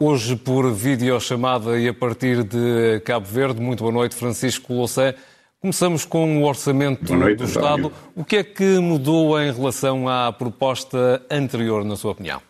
Hoje, por videochamada e a partir de Cabo Verde. Muito boa noite, Francisco Louçã. Começamos com o orçamento noite, do Estado. O que é que mudou em relação à proposta anterior, na sua opinião?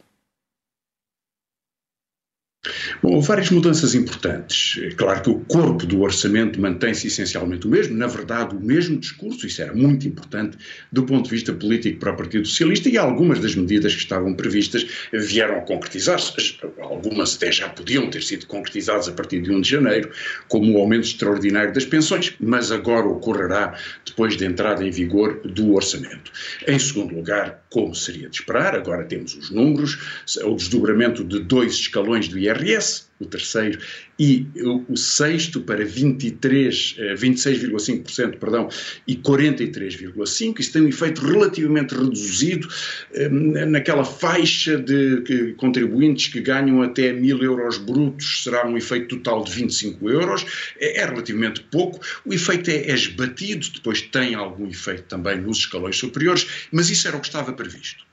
Bom, várias mudanças importantes. É claro que o corpo do orçamento mantém-se essencialmente o mesmo, na verdade, o mesmo discurso, isso era muito importante do ponto de vista político para o Partido Socialista, e algumas das medidas que estavam previstas vieram a concretizar-se. Algumas até já podiam ter sido concretizadas a partir de 1 de janeiro, como o aumento extraordinário das pensões, mas agora ocorrerá depois da entrada em vigor do orçamento. Em segundo lugar, como seria de esperar, agora temos os números, o desdobramento de dois escalões do IRS, o terceiro, e o, sexto para 23, 26,5%, eh, perdão, e 43,5%. Isso tem um efeito relativamente reduzido eh, naquela faixa de contribuintes que ganham até mil euros brutos, será um efeito total de 25 euros, é, é relativamente pouco. O efeito é, é esbatido, depois tem algum efeito também nos escalões superiores, mas isso era o que estava previsto.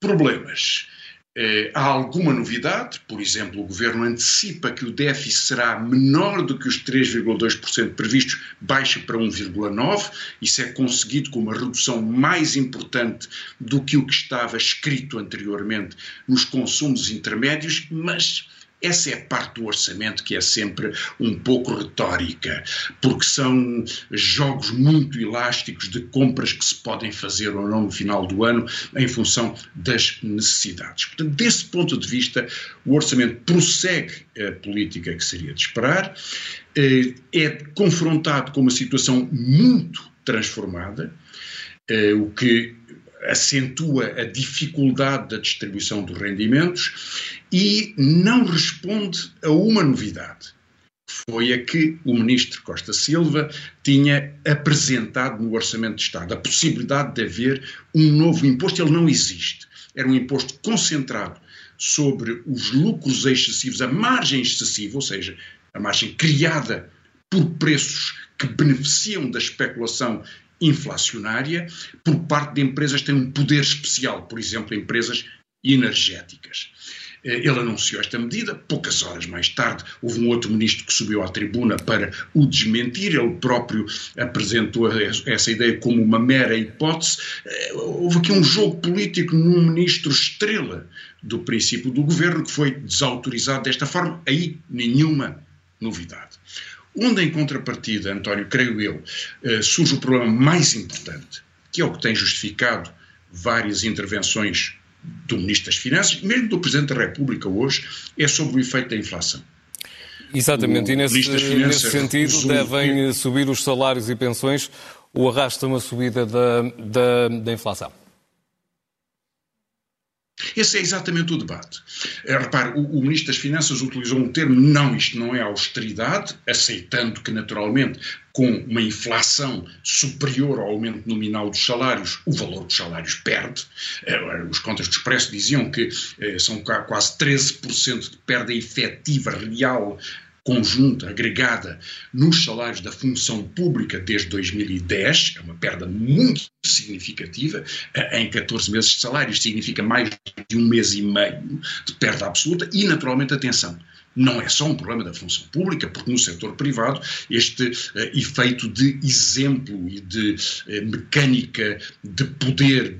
Problemas. Eh, há alguma novidade, por exemplo, o Governo antecipa que o déficit será menor do que os 3,2% previstos, baixa para 1,9%. Isso é conseguido com uma redução mais importante do que o que estava escrito anteriormente nos consumos intermédios, mas essa é a parte do orçamento que é sempre um pouco retórica, porque são jogos muito elásticos de compras que se podem fazer ou não no final do ano em função das necessidades. Portanto, desse ponto de vista, o orçamento prossegue a política que seria de esperar, eh, é confrontado com uma situação muito transformada, eh, o que acentua a dificuldade da distribuição dos rendimentos e não responde a uma novidade. Foi a que o ministro Costa Silva tinha apresentado no Orçamento de Estado, a possibilidade de haver um novo imposto. Ele não existe. Era um imposto concentrado sobre os lucros excessivos, a margem excessiva, ou seja, a margem criada por preços que beneficiam da especulação inflacionária por parte de empresas que têm um poder especial, por exemplo, empresas energéticas. Eh, ele anunciou esta medida, poucas horas mais tarde houve um outro ministro que subiu à tribuna para o desmentir, ele próprio apresentou essa ideia como uma mera hipótese. Eh, houve aqui um jogo político num ministro estrela do princípio do governo que foi desautorizado desta forma, aí nenhuma novidade. Onde, em contrapartida, António, creio eu, eh, surge o problema mais importante, que é o que tem justificado várias intervenções do Ministro das Finanças, mesmo do Presidente da República hoje, é sobre o efeito da inflação. Exatamente, o e nesse, nesse sentido devem subir os salários e pensões ou arrasta uma subida da, da, da inflação? Esse é exatamente o debate. É, repare, o, o, Ministro das Finanças utilizou um termo, não, isto não é austeridade, aceitando que, naturalmente, com uma inflação superior ao aumento nominal dos salários, o valor dos salários perde. É, os contas do Expresso diziam que é, são quase 13% de perda efetiva real conjunta, agregada, nos salários da função pública desde 2010, é uma perda muito significativa, em 14 meses de salários significa mais de um mês e meio de perda absoluta e, naturalmente, atenção, não é só um problema da função pública, porque no setor privado este uh, efeito de exemplo e de uh, mecânica de poder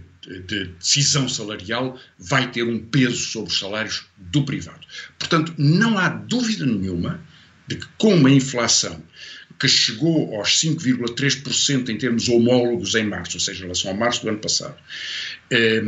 de decisão salarial vai ter um peso sobre os salários do privado. Portanto, não há dúvida nenhuma de que com uma inflação que chegou aos 5,3% em termos homólogos em março, ou seja, em relação a março do ano passado, eh,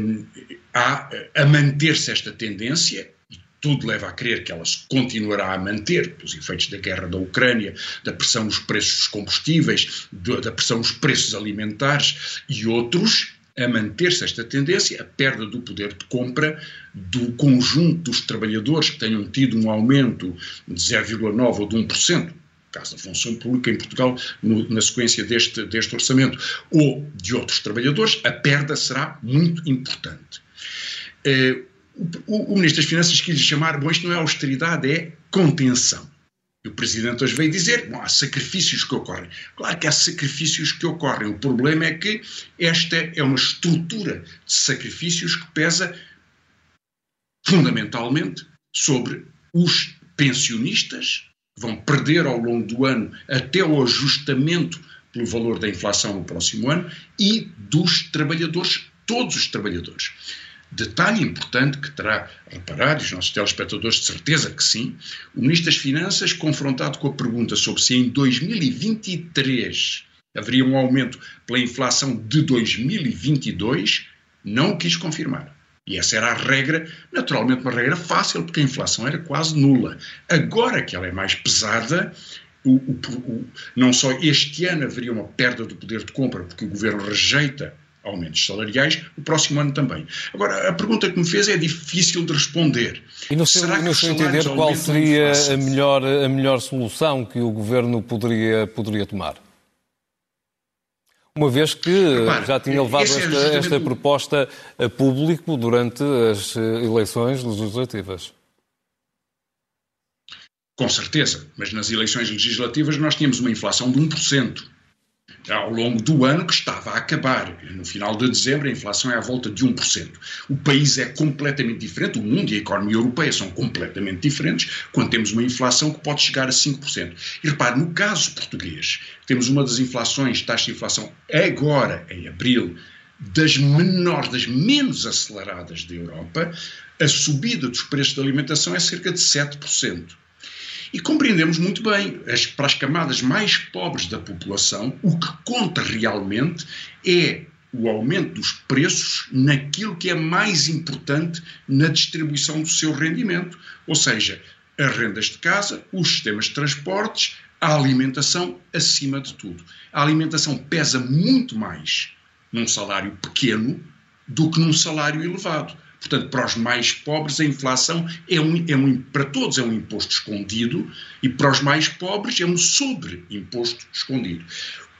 há a manter-se esta tendência, e tudo leva a crer que ela se continuará a manter, pelos efeitos da guerra da Ucrânia, da pressão nos preços dos combustíveis, da pressão nos preços alimentares e outros, a manter-se esta tendência, a perda do poder de compra do conjunto dos trabalhadores que tenham tido um aumento de 0,9% ou de 1%, caso da função pública em Portugal, no, na sequência deste, deste orçamento, ou de outros trabalhadores, a perda será muito importante. Eh, o, o, Ministro das Finanças quis chamar, bom, isto não é austeridade, é contenção. E o Presidente hoje veio dizer: não há sacrifícios que ocorrem. Claro que há sacrifícios que ocorrem. O problema é que esta é uma estrutura de sacrifícios que pesa fundamentalmente sobre os pensionistas, que vão perder ao longo do ano até o ajustamento pelo valor da inflação no próximo ano, e dos trabalhadores, todos os trabalhadores. Detalhe importante que terá reparado, e os nossos telespectadores de certeza que sim, o Ministro das Finanças, confrontado com a pergunta sobre se em 2023 haveria um aumento pela inflação de 2022, não quis confirmar. E essa era a regra, naturalmente uma regra fácil, porque a inflação era quase nula. Agora que ela é mais pesada, o, o, o, não só este ano haveria uma perda do poder de compra, porque o governo rejeita aumentos salariais, o próximo ano também. Agora, a pergunta que me fez é difícil de responder. E no seu, no seu entender, qual seria a melhor, a melhor solução que o governo poderia, poderia tomar? Uma vez que Repara, já tinha levado esta, é esta proposta a público durante as eh, eleições legislativas. Com certeza, mas nas eleições legislativas nós tínhamos uma inflação de 1% ao longo do ano que estava a acabar. No final de dezembro, a inflação é à volta de 1%. O país é completamente diferente, o mundo e a economia europeia são completamente diferentes, quando temos uma inflação que pode chegar a 5%. E repare, no caso português, temos uma das inflações, taxa de inflação, agora, em abril, das menores, das menos aceleradas da Europa, a subida dos preços da alimentação é cerca de 7%. E compreendemos muito bem, as, para as camadas mais pobres da população, o que conta realmente é o aumento dos preços naquilo que é mais importante na distribuição do seu rendimento, ou seja, as rendas de casa, os sistemas de transportes, a alimentação acima de tudo. A alimentação pesa muito mais num salário pequeno do que num salário elevado. Portanto, para os mais pobres, a inflação é um, é um, para todos é um imposto escondido e para os mais pobres é um sobre-imposto escondido.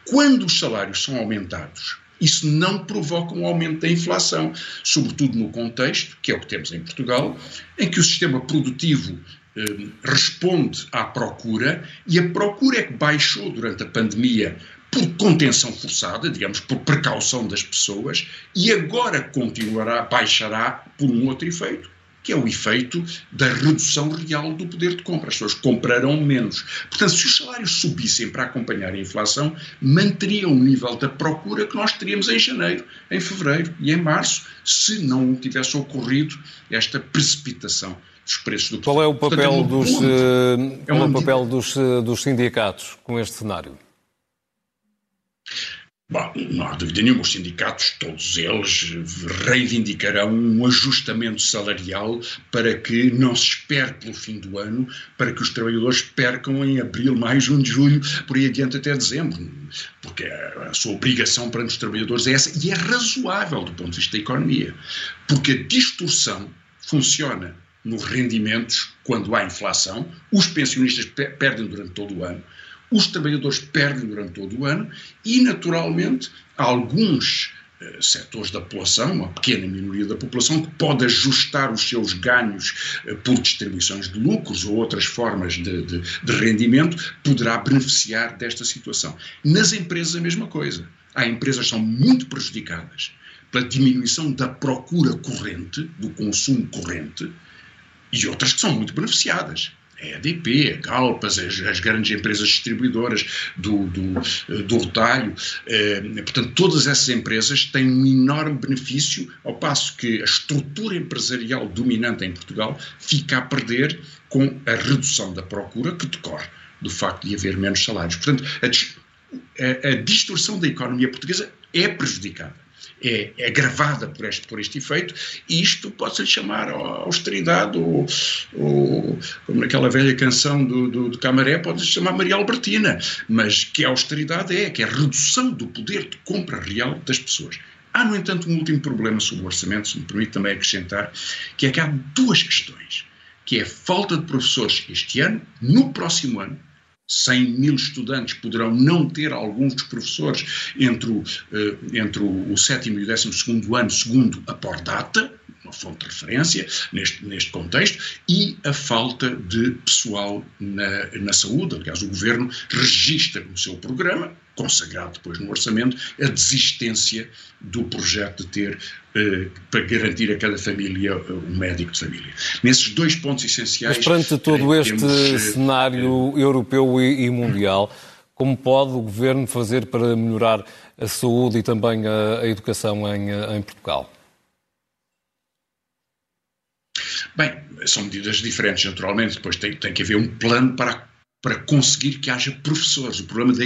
Quando os salários são aumentados, isso não provoca um aumento da inflação, sobretudo no contexto, que é o que temos em Portugal, em que o sistema produtivo eh, responde à procura e a procura é que baixou durante a pandemia por contenção forçada, digamos, por precaução das pessoas, e agora continuará, baixará por um outro efeito, que é o efeito da redução real do poder de compra. As pessoas comprarão menos. Portanto, se os salários subissem para acompanhar a inflação, manteriam o nível da procura que nós teríamos em janeiro, em fevereiro e em março, se não tivesse ocorrido esta precipitação dos preços do Qual é o papel, Portanto, é dos, ponto, é, é o papel dos, eh, dos sindicatos com este cenário? Bom, não há dúvida nenhuma, os sindicatos, todos eles, reivindicarão um ajustamento salarial para que não se espere pelo fim do ano, para que os trabalhadores percam em abril, maio, junho, julho, por aí adiante até dezembro, porque a sua obrigação para os trabalhadores é essa, e é razoável do ponto de vista da economia, porque a distorção funciona nos rendimentos quando há inflação, os pensionistas perdem durante todo o ano, os trabalhadores perdem durante todo o ano e, naturalmente, alguns eh, setores da população, uma pequena minoria da população, que pode ajustar os seus ganhos eh, por distribuições de lucros ou outras formas de, de, de rendimento, poderá beneficiar desta situação. Nas empresas, a mesma coisa. Há empresas que são muito prejudicadas pela diminuição da procura corrente, do consumo corrente, e outras que são muito beneficiadas a EDP, a Galp, as, as, grandes empresas distribuidoras do, do, do retalho. Eh, portanto, todas essas empresas têm um enorme benefício, ao passo que a estrutura empresarial dominante em Portugal fica a perder com a redução da procura que decorre do facto de haver menos salários. Portanto, a, a, a distorção da economia portuguesa é prejudicada é, é agravada por este, por este efeito, e isto pode-se chamar austeridade, ou, ou, como naquela velha canção do, do, do Camaré, pode-se chamar Maria Albertina, mas que a austeridade é, que é a redução do poder de compra real das pessoas. Há, no entanto, um último problema sobre o orçamento, se me permite também acrescentar, que é que há duas questões, que é a falta de professores este ano, no próximo ano, 100 mil estudantes poderão não ter alguns dos professores entre o, uh, entre o, sétimo e o décimo segundo ano, segundo a por data, uma fonte de referência neste, neste contexto, e a falta de pessoal na, na saúde. Aliás, o governo registra no seu programa, consagrado depois no orçamento, a desistência do projeto de ter, eh, para garantir a cada família eh, um médico de família. Nesses dois pontos essenciais. Mas perante todo este temos, cenário eh, europeu e, e mundial, como pode o governo fazer para melhorar a saúde e também a, a educação em, em Portugal? Bem, são medidas diferentes, naturalmente. Depois tem, tem que haver um plano para para conseguir que haja professores. O problema da,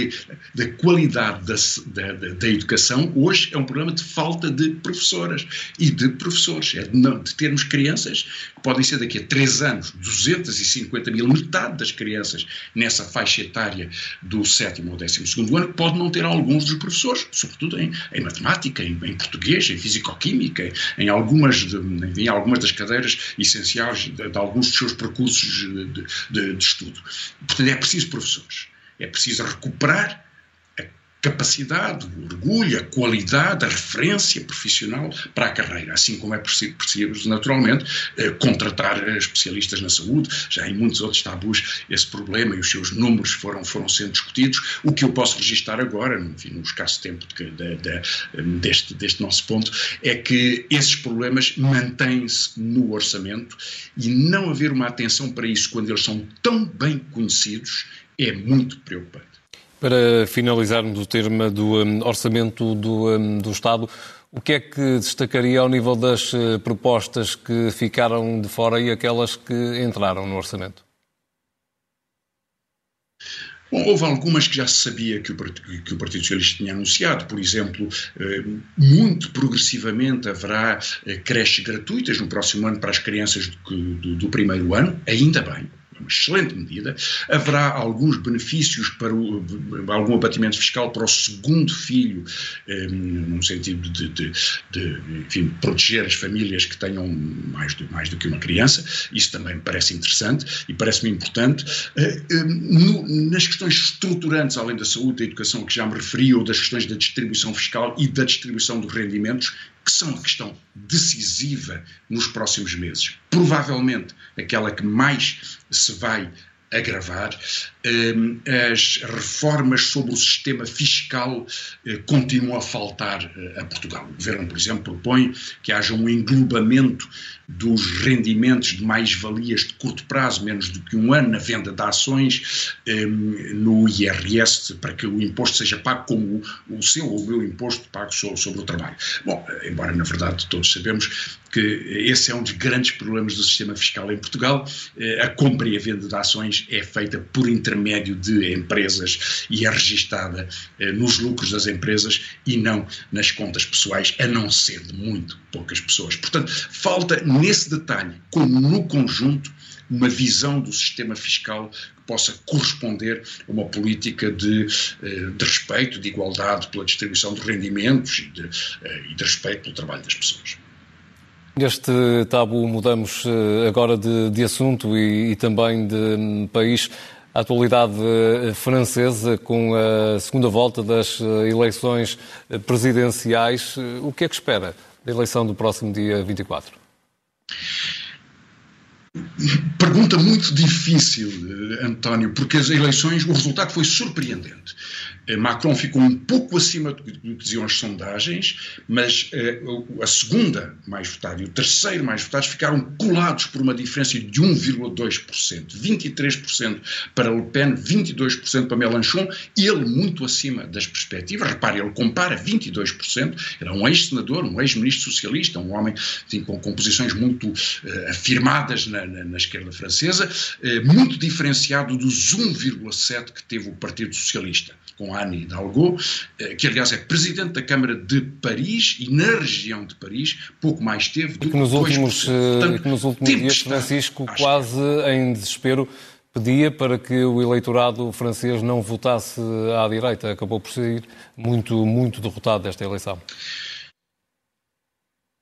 da qualidade da, da, educação hoje é um problema de falta de professoras e de professores. É de, não, de termos crianças que podem ser daqui a três anos 250 mil, metade das crianças nessa faixa etária do sétimo ou décimo segundo ano, pode não ter alguns dos professores, sobretudo em, em matemática, em, em, português, em fisicoquímica, em algumas, de, em algumas das cadeiras essenciais de, de alguns dos seus percursos de, de estudo. Portanto, é preciso professores. É preciso recuperar capacidade, o orgulho, a qualidade, a referência profissional para a carreira, assim como é preciso, naturalmente, eh, contratar especialistas na saúde. Já em muitos outros tabus esse problema e os seus números foram, foram sendo discutidos. O que eu posso registrar agora, enfim, no escasso tempo de, de, de, deste, deste nosso ponto, é que esses problemas mantêm-se no orçamento e não haver uma atenção para isso quando eles são tão bem conhecidos é muito preocupante. Para finalizarmos o tema do um, orçamento do, um, do Estado, o que é que destacaria ao nível das uh, propostas que ficaram de fora e aquelas que entraram no orçamento? Bom, houve algumas que já se sabia que o, que o, Partido Socialista tinha anunciado, por exemplo, eh, muito progressivamente haverá eh, creches gratuitas no próximo ano para as crianças do, do, do primeiro ano, ainda bem excelente medida. Haverá alguns benefícios para o, algum abatimento fiscal para o segundo filho, eh, num sentido de, de, de enfim, proteger as famílias que tenham mais, do mais do que uma criança. Isso também me parece interessante e parece-me importante. Eh, eh, no, nas questões estruturantes, além da saúde, da educação, que já me referi, ou das questões da distribuição fiscal e da distribuição dos rendimentos, que são uma questão decisiva nos próximos meses. Provavelmente aquela que mais se vai agravar. Hum, as reformas sobre o sistema fiscal eh, continuam a faltar eh, a Portugal. O Governo, por exemplo, propõe que haja um englobamento dos rendimentos de mais-valias de curto prazo, menos do que um ano, na venda de ações, hum, no IRS, para que o imposto seja pago como o seu ou o meu imposto pago sobre o trabalho. Bom, eh, embora na verdade todos sabemos que esse é um dos grandes problemas do sistema fiscal em Portugal, a compra e a venda de ações é feita por intermédio de empresas e é registada nos lucros das empresas e não nas contas pessoais, a não ser de muito poucas pessoas. Portanto, falta nesse detalhe, como no conjunto, uma visão do sistema fiscal que possa corresponder a uma política de, eh, de respeito, de igualdade pela distribuição de rendimentos e de, eh, e de respeito pelo trabalho das pessoas. Neste tabu mudamos eh, agora de, de assunto e, e, também de um, país. A atualidade francesa com a segunda volta das eleições presidenciais. O que é que espera da eleição do próximo dia 24? Pergunta muito difícil, eh, António, porque as eleições, o resultado foi surpreendente. Eh, Macron ficou um pouco acima do que diziam as sondagens, mas uh, a segunda mais votada e o terceiro mais votados ficaram colados por uma diferença de 1,2%. 23% para Le Pen, 22% para Mélenchon, ele muito acima das perspectivas. Repare, ele compara 22%, era um ex-senador, um ex-ministro socialista, um homem com composições muito uh, afirmadas na, na, na, esquerda francesa, uh, muito diferenciado dos 1,7% que teve o Partido Socialista com Anne Hidalgo, eh, que aliás é presidente da Câmara de Paris e na região de Paris pouco mais teve do que nos últimos, eh, Portanto, que nos últimos dias Francisco quase em desespero pedia para que o eleitorado francês não votasse à direita. Acabou por ser muito, muito derrotado desta eleição.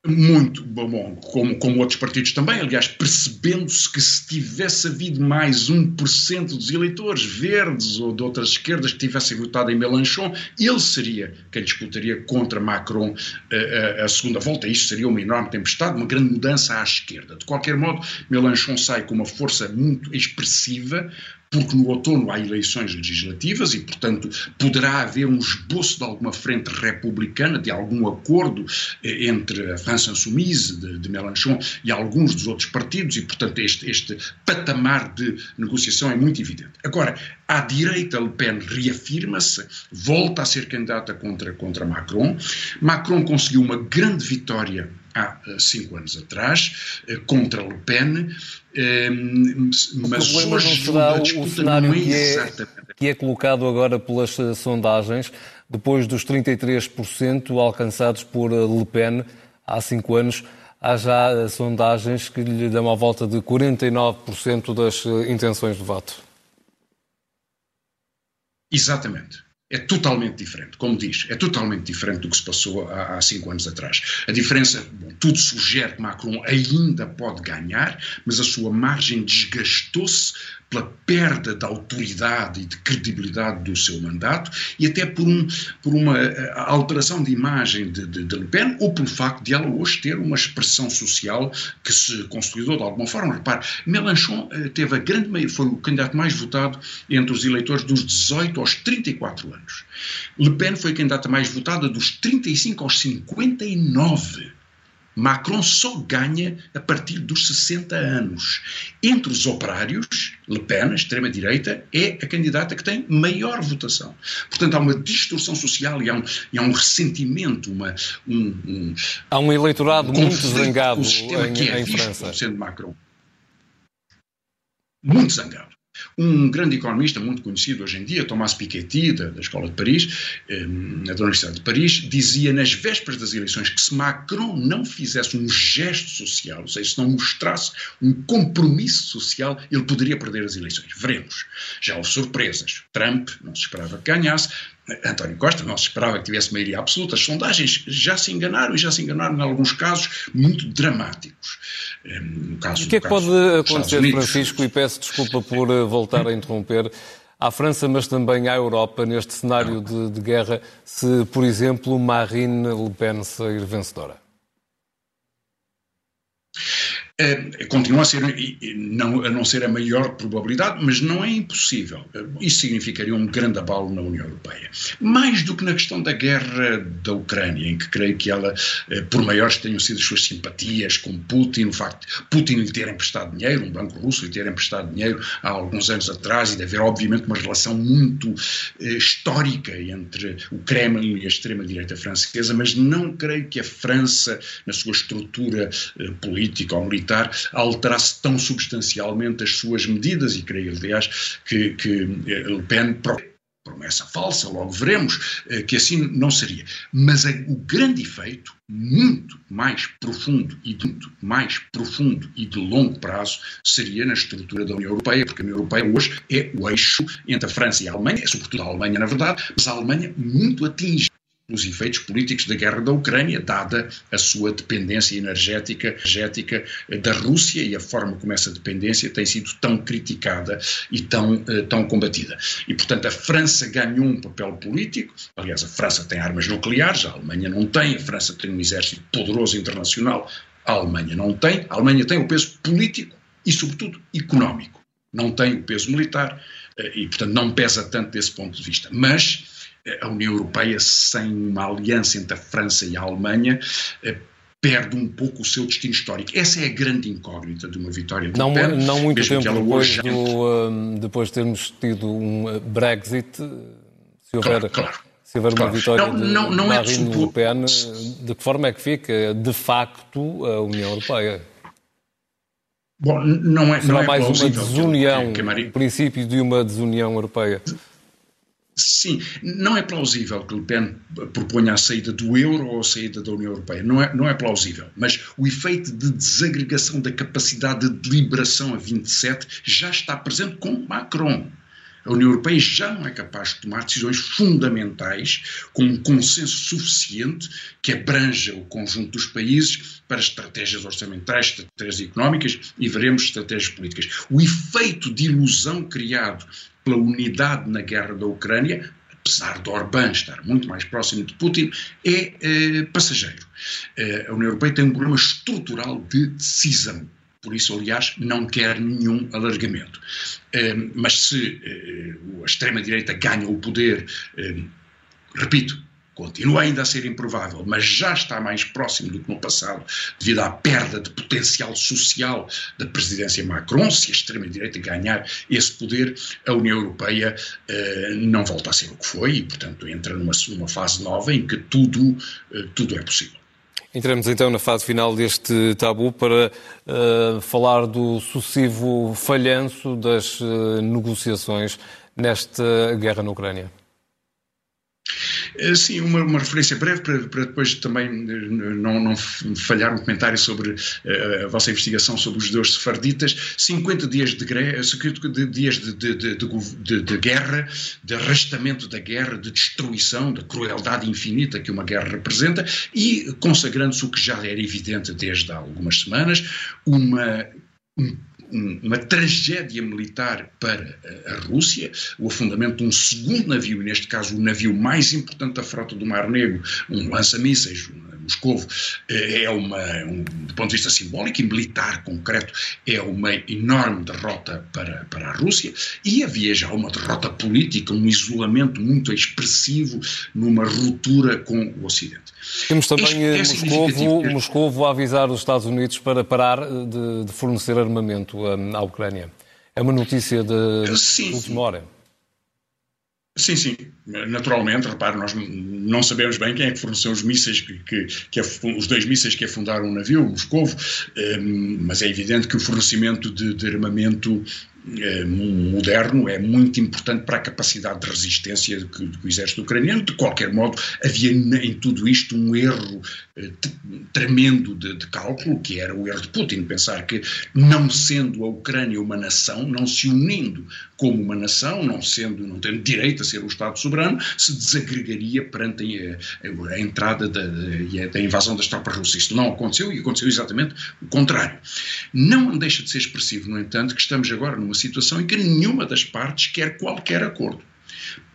Muito bom, como, como outros partidos também, aliás, percebendo-se que se tivesse havido mais 1% dos eleitores verdes ou de outras esquerdas que tivessem votado em Mélenchon, ele seria quem disputaria contra Macron a, eh, a, a segunda volta. Isto seria uma enorme tempestade, uma grande mudança à esquerda. De qualquer modo, Mélenchon sai com uma força muito expressiva, porque no outono há eleições legislativas e, portanto, poderá haver um esboço de alguma frente republicana, de algum acordo eh, entre a França Insoumise de, de Mélenchon e alguns dos outros partidos, e, portanto, este, este patamar de negociação é muito evidente. Agora, à direita, Le Pen reafirma-se, volta a ser candidata contra, contra Macron. Macron conseguiu uma grande vitória há eh, cinco anos atrás, eh, contra Le Pen, mas o hoje será a disputa o cenário não é, que é, que é colocado agora pelas eh, sondagens, depois dos 33% alcançados por Le Pen há cinco anos, há já sondagens que lhe dão a volta de 49% das intenções de voto. Exatamente é totalmente diferente, como diz, é totalmente diferente do que se passou há, há cinco anos atrás. A diferença, bom, tudo sugere que Macron ainda pode ganhar, mas a sua margem desgastou-se pela perda de autoridade e de credibilidade do seu mandato e até por, um, por uma eh, alteração de imagem de, de, de, Le Pen ou pelo facto de ela hoje ter uma expressão social que se consolidou de alguma forma. Repare, Mélenchon eh, teve a grande foi o candidato mais votado entre os eleitores dos 18 aos 34 anos. Le Pen foi a candidata mais votada dos 35 aos 59. Macron só ganha a partir dos 60 anos. Entre os operários, Le Pen, a extrema-direita, é a candidata que tem maior votação. Portanto, há uma distorção social e há um, e há um ressentimento, uma, um, um, Há um eleitorado um muito zangado em, é em França. Sendo Macron. Muito zangado. Um grande economista muito conhecido hoje em dia, Thomas Piketty, da, da Escola de Paris, eh, da Universidade de Paris, dizia nas vésperas das eleições que se Macron não fizesse um gesto social, ou seja, se não mostrasse um compromisso social, ele poderia perder as eleições. Veremos. Já houve surpresas. Trump não se esperava que ganhasse, António Costa não se esperava que tivesse maioria absoluta. As sondagens já se enganaram e já se enganaram em alguns casos muito dramáticos. No caso, o que é que pode acontecer, Francisco, e peço desculpa por eh, voltar a interromper, à França, mas também à Europa, neste cenário de, de guerra, se, por exemplo, Marine Le Pen sair vencedora? É, continua a ser, não, a não ser a maior probabilidade, mas não é impossível. Isso significaria um grande abalo na União Europeia. Mais do que na questão da guerra da Ucrânia, em que creio que ela, eh, por maiores tenham sido as suas simpatias com Putin, o facto de Putin lhe ter emprestado dinheiro, um banco russo lhe ter emprestado dinheiro há alguns anos atrás, e de haver, obviamente, uma relação muito eh, histórica entre o Kremlin e a extrema-direita francesa, mas não creio que a França, na sua estrutura eh, política ou militar, militar alterasse tão substancialmente as suas medidas, e creio, aliás, que, que eh, Le Pen promessa falsa, logo veremos eh, que assim não seria. Mas o grande efeito, muito mais profundo e muito mais profundo e de longo prazo, seria na estrutura da União Europeia, porque a União Europeia hoje é o eixo entre a França e a Alemanha, é sobretudo a Alemanha, na verdade, mas a Alemanha muito atinge os efeitos políticos da guerra da Ucrânia, dada a sua dependência energética, energética da Rússia e a forma como essa dependência tem sido tão criticada e tão, uh, tão combatida. E, portanto, a França ganhou um papel político, aliás, a França tem armas nucleares, a Alemanha não tem, a França tem um exército poderoso internacional, a Alemanha não tem, a Alemanha tem o peso político e, sobretudo, económico. Não tem o peso militar e, portanto, não pesa tanto desse ponto de vista. Mas a União Europeia, sem uma aliança entre a França e a Alemanha, eh, perde um pouco o seu destino histórico. Essa é a grande incógnita de uma vitória do não, PEN, Não muito tempo depois, hoje... do, um, depois de termos tido um Brexit, se houver, claro, claro, se houver claro. uma vitória não, não, não de é Marine é Le Pen, de que forma é que fica, de facto, a União Europeia? Bom, não é, Será não é mais uma desunião, que, que princípio de uma desunião europeia. Sim, não é plausível que Le Pen proponha a saída do euro ou a saída da União Europeia. Não é, não é plausível. Mas o efeito de desagregação da capacidade de deliberação a 27 já está presente com Macron. A União Europeia já não é capaz de tomar decisões fundamentais com um consenso suficiente que abranja o conjunto dos países para estratégias orçamentais, estratégias económicas e veremos estratégias políticas. O efeito de ilusão criado pela unidade na guerra da Ucrânia apesar de Orbán estar muito mais próximo de Putin, é eh, passageiro. Eh, a União Europeia tem um problema estrutural de decisão. Por isso, aliás, não quer nenhum alargamento. Eh, mas se a extrema-direita ganha o poder, repito, continua ainda a ser improvável, mas já está mais próximo do que no passado, devido à perda de potencial social da presidência Macron. Se a extrema-direita ganhar esse poder, a União Europeia eh, não volta a ser o que foi e, portanto, entra numa, numa fase nova em que tudo, eh, tudo é possível. Entramos então na fase final deste tabu para uh, falar do sucessivo falhanço das uh, negociações nesta guerra na Ucrânia. Eh, sim, uma, uma referência breve para, para, depois também eh, não, não falhar um comentário sobre uh, a vossa investigação sobre os judeus sefarditas. 50 dias de, de de, de, de, guerra, de arrastamento da guerra, de destruição, da crueldade infinita que uma guerra representa e consagrando-se o que já era evidente desde há algumas semanas, uma uma tragédia militar para a Rússia, o afundamento de um segundo navio, e neste caso o navio mais importante da frota do Mar Negro, um lança-mísseis, Moscovo, eh, é uma, um, do ponto de vista simbólico e militar concreto, é uma enorme derrota para, para a Rússia e havia já uma derrota política, um isolamento muito expressivo numa ruptura com o Ocidente. Temos também é Moscovo, Moscovo a avisar os Estados Unidos para parar de, de fornecer armamento à Ucrânia. É uma notícia de, Sim. de última hora. Sim, sim, naturalmente, repare, nós não sabemos bem quem é que forneceu os mísseis, que, que, que os dois mísseis que afundaram o navio, Moscovo, um, mas é evidente que o fornecimento de, de armamento moderno é muito importante para a capacidade de resistência do, do exército ucraniano. De qualquer modo, havia em tudo isto um erro eh, tremendo de, de, cálculo, que era o erro de Putin, pensar que, não sendo a Ucrânia uma nação, não se unindo como uma nação, não sendo, não tendo direito a ser um Estado soberano, se desagregaria perante a, a entrada da, da, invasão das tropas russas. Isto não aconteceu e aconteceu exatamente o contrário. Não deixa de ser expressivo, no entanto, que estamos agora numa situação em que nenhuma das partes quer qualquer acordo.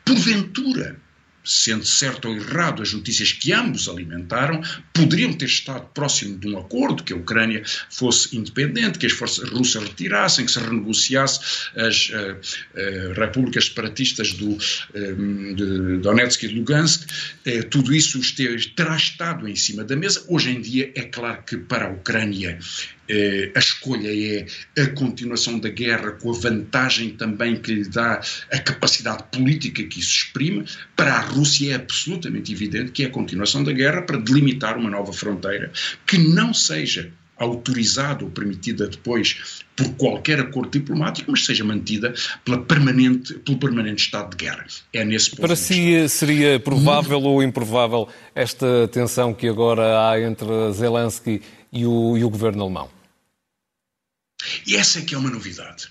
Porventura, sendo certo ou errado as notícias que ambos alimentaram, poderiam ter estado próximo de um acordo, que a Ucrânia fosse independente, que as forças russas retirassem, que se renegociasse as uh, uh, repúblicas separatistas do, um, de Donetsk e de Lugansk. Uh, tudo isso esteve, terá estado em cima da mesa. Hoje em dia, é claro que para a Ucrânia a escolha é a continuação da guerra, com a vantagem também que lhe dá a capacidade política que isso exprime. Para a Rússia é absolutamente evidente que é a continuação da guerra para delimitar uma nova fronteira que não seja autorizada ou permitida depois por qualquer acordo diplomático, mas seja mantida pela permanente, pelo permanente estado de guerra. É nesse ponto. Para si seria provável ou improvável esta tensão que agora há entre Zelensky e o, e o governo alemão? E essa é que é uma novidade.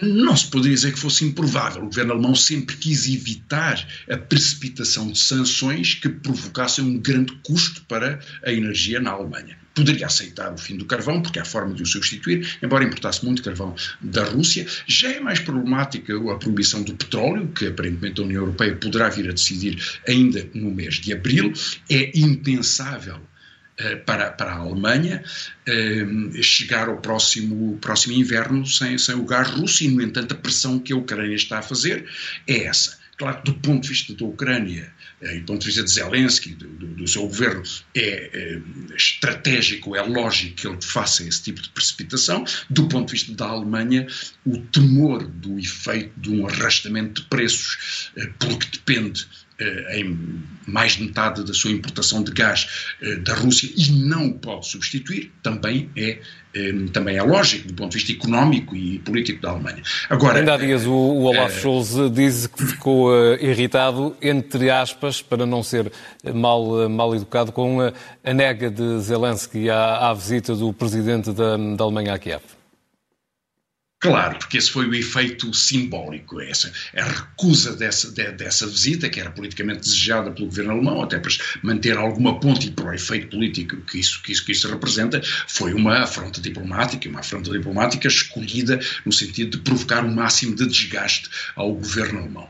Não se poderia dizer que fosse improvável. O governo alemão sempre quis evitar a precipitação de sanções que provocassem um grande custo para a energia na Alemanha. Poderia aceitar o fim do carvão, porque há forma de o substituir, embora importasse muito carvão da Rússia. Já é mais problemática a proibição do petróleo, que aparentemente a União Europeia poderá vir a decidir ainda no mês de abril. É impensável eh, para, para a Alemanha eh, chegar ao próximo, próximo inverno sem, sem o gás russo e, no entanto, a pressão que a Ucrânia está a fazer é essa. Claro do ponto de vista da Ucrânia eh, e do ponto de vista de Zelensky, do, do, do seu governo, é, estratégico, é lógico que ele faça esse tipo de precipitação. Do ponto de vista da Alemanha, o temor do efeito de um arrastamento de preços, é, pelo que depende eh, em mais de metade da sua importação de gás eh, da Rússia e não o pode substituir, também é, eh, também é lógico do ponto de vista económico e político da Alemanha. Agora, Ainda há dias o, o Olaf Scholz diz que ficou irritado, entre aspas, para não ser mal, mal educado, com a, a nega de Zelensky à, à visita do presidente da, da Alemanha a Kiev. Claro, porque esse foi o efeito simbólico, essa, a recusa dessa, de, dessa visita, que era politicamente desejada pelo governo alemão, até para manter alguma ponte para o efeito político que isso, que isso, que isso representa, foi uma afronta diplomática, uma afronta diplomática escolhida no sentido de provocar o um máximo de desgaste ao governo alemão.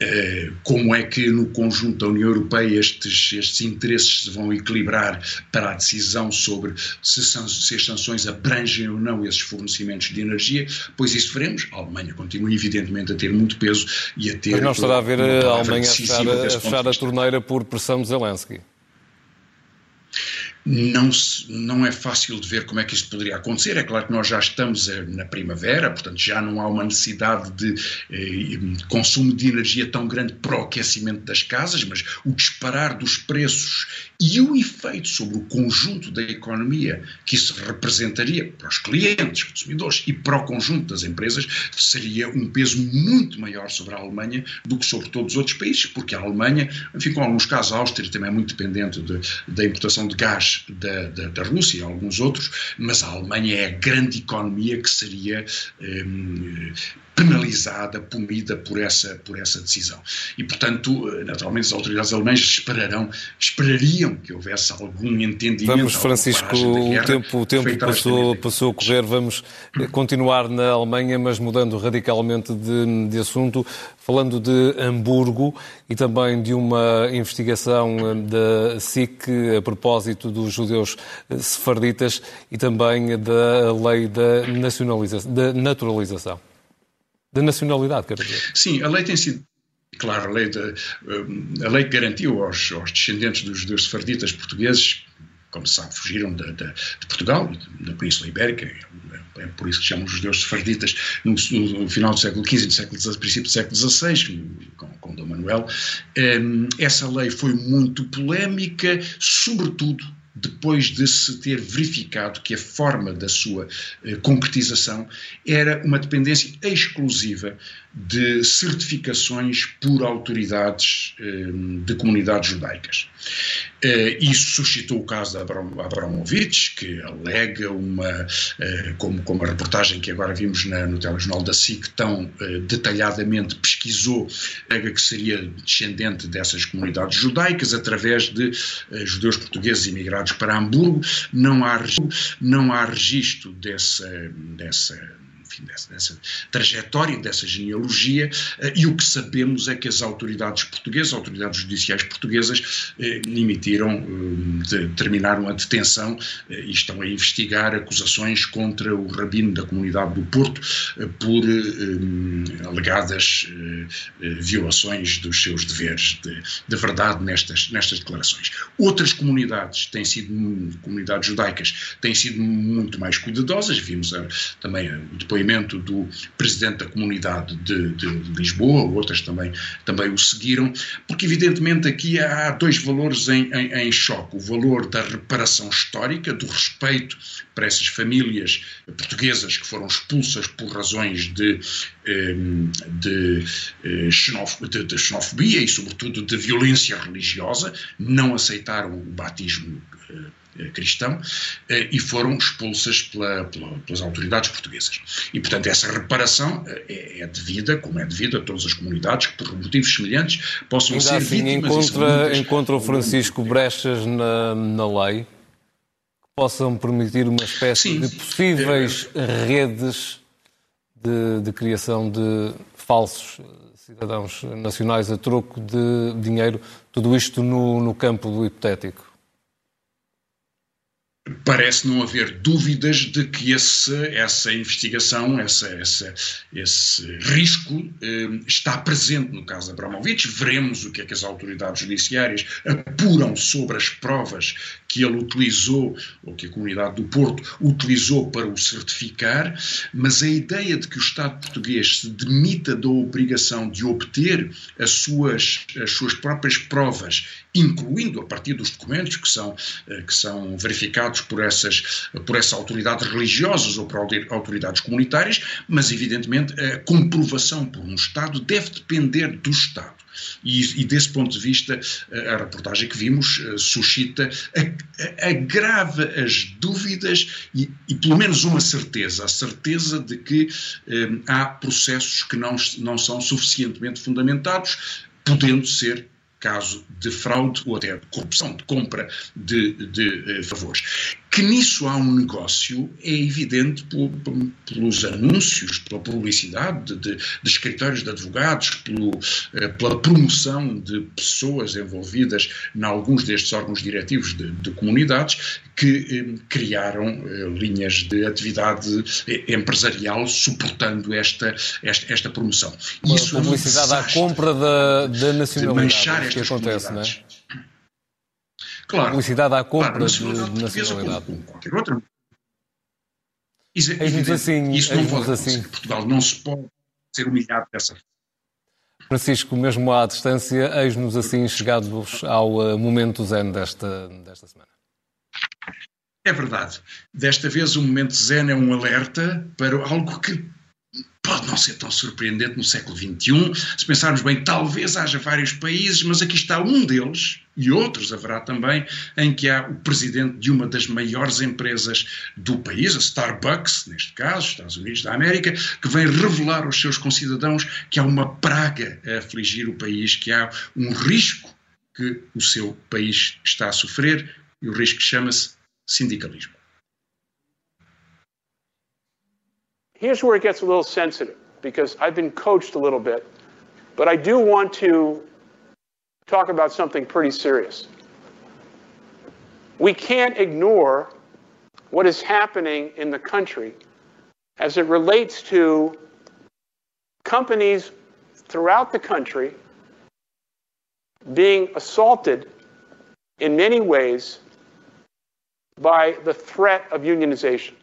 Eh, como é que no conjunto da União Europeia estes, estes interesses se vão equilibrar para a decisão sobre se, se as sanções abrangem ou não esses fornecimentos de energia? Pois isso veremos. A Alemanha continua, evidentemente, a ter muito peso e a ter. Mas não estará a ver a Alemanha a fechar, a, fechar a torneira por pressão de Zelensky não, não é fácil de ver como é que isto poderia acontecer. É claro que nós já estamos eh, na primavera, portanto já não há uma necessidade de eh, consumo de energia tão grande para o aquecimento das casas, mas o disparar dos preços e o efeito sobre o conjunto da economia que isso representaria para os clientes, consumidores e para o conjunto das empresas seria um peso muito maior sobre a Alemanha do que sobre todos os outros países, porque a Alemanha, enfim, com alguns casos, a Áustria também é muito dependente de, da importação de gás da, da, da, Rússia e alguns outros, mas a Alemanha é a grande economia que seria um, penalizada, punida por essa, por essa decisão. E, portanto, naturalmente, as autoridades alemãs esperarão, esperariam que houvesse algum entendimento. Vamos, Francisco, o tempo, o tempo passou, passou a correr, vamos continuar na Alemanha, mas mudando radicalmente de, de assunto, falando de Hamburgo e também de uma investigação da SIC a propósito dos judeus sefarditas e também da lei da, nacionalização, da naturalização da nacionalidade, quero dizer. Sim, a lei tem sido claro, a lei, de, eh, a lei que garantiu aos, aos descendentes dos judeus sefarditas portugueses, como se sabe, fugiram de, de, de Portugal, da Península Ibérica, é por isso que chamam os judeus sefarditas, no, no, final do século XV no século, princípio do século XVI, com, com Dom Manuel. Um, essa lei foi muito polémica, sobretudo depois de se ter verificado que a forma da sua eh, concretização era uma dependência exclusiva de certificações por autoridades eh, de comunidades judaicas. Eh, isso suscitou o caso de Abramovich, que alega uma, eh, como, como a reportagem que agora vimos na, no telejornal da SIC tão detalhadamente pesquisou, alega que seria descendente dessas comunidades judaicas através de judeus portugueses imigrados para Hamburgo. Não há, não há registro dessa, dessa enfim, dessa, dessa trajetória, dessa genealogia, eh, e o que sabemos é que as autoridades portuguesas, autoridades judiciais portuguesas, eh, emitiram, eh, terminaram a detenção e estão a investigar acusações contra o rabino da comunidade do Porto por alegadas violações dos seus deveres de, de verdade nestas, nestas declarações. Outras comunidades têm sido, comunidades judaicas, têm sido muito mais cuidadosas, vimos também depois depoimento do presidente da comunidade de, de, Lisboa, outras também, também o seguiram, porque evidentemente aqui há dois valores em, em, em choque: o valor da reparação histórica, do respeito para essas famílias portuguesas que foram expulsas por razões de, ehm, de, eh, de, de xenofobia e, sobretudo, de violência religiosa, não aceitaram o batismo eh, cristão eh, e foram expulsas pela, pela, pelas autoridades portuguesas. E, portanto, essa reparação eh, é, é devida, como é devida a todas as comunidades que, por motivos semelhantes, possam Ainda ser assim, vítimas. Encontra, encontra o Francisco brechas na, na lei que possam permitir uma espécie Sim. de possíveis redes de, de criação de falsos cidadãos nacionais a troco de dinheiro, tudo isto no, no campo do hipotético. Parece não haver dúvidas de que esse, essa investigação, essa, essa, esse risco eh, está presente no caso de Abramovich. Veremos o que é que as autoridades judiciárias apuram sobre as provas que ele utilizou, ou que a comunidade do Porto utilizou para o certificar, mas a ideia de que o Estado português se demita da obrigação de obter as suas, as suas próprias provas incluindo a partir dos documentos que são, eh, que são verificados por essas, por essas autoridades religiosas ou por autoridades comunitárias, mas evidentemente a comprovação por um Estado deve depender do Estado. E, e, desse ponto de vista, a reportagem que vimos eh, suscita, agrava as dúvidas e, e, pelo menos uma certeza, a certeza de que eh, há processos que não, não são suficientemente fundamentados, podendo ser caso de fraude ou até de corrupção, de compra de, de uh, favores. Que nisso há um negócio é evidente pelos anúncios, pela publicidade de, de, de escritórios de advogados, pelo, uh, pela promoção de pessoas envolvidas em alguns destes órgãos diretivos de, de comunidades que eh, criaram eh, linhas de atividade eh, empresarial suportando esta, esta, esta promoção. Uma Isso publicidade é à compra da, da nacionalidade, que acontece, não é? Claro. Publicidade à compra claro, nacionalidade de nacionalidade. Como, qualquer outra. Isso, é assim, isso não pode assim. Portugal não se pode ser humilhado dessa forma. Francisco, mesmo à distância, eis-nos assim chegados ao momento zen desta, desta semana. É verdade. Desta vez o momento zen é um alerta para algo que pode não ser tão surpreendente no século XXI. Se pensarmos bem, talvez haja vários países, mas aqui está um deles, e outros haverá também, em que há o presidente de uma das maiores empresas do país, a Starbucks, neste caso, Estados Unidos da América, que vem revelar aos seus concidadãos que há uma praga a afligir o país, que há um risco que o seu país está a sofrer, e o risco chama-se sindicalismo. Here's where it gets a little sensitive because I've been coached a little bit, but I do want to talk about something pretty serious. We can't ignore what is happening in the country as it relates to companies throughout the country being assaulted in many ways by the threat of unionization.